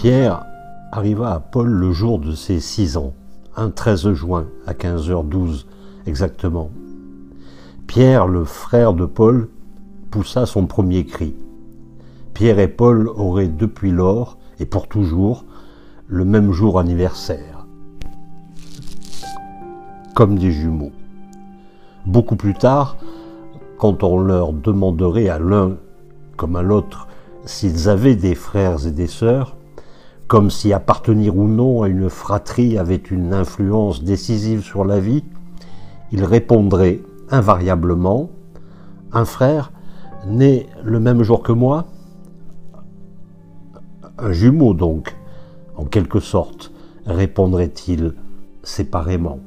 Pierre arriva à Paul le jour de ses six ans, un 13 juin à 15h12 exactement. Pierre, le frère de Paul, poussa son premier cri. Pierre et Paul auraient depuis lors, et pour toujours, le même jour anniversaire. Comme des jumeaux. Beaucoup plus tard, quand on leur demanderait à l'un comme à l'autre s'ils avaient des frères et des sœurs, comme si appartenir ou non à une fratrie avait une influence décisive sur la vie, ils répondraient invariablement Un frère né le même jour que moi Un jumeau donc, en quelque sorte, répondrait-il séparément.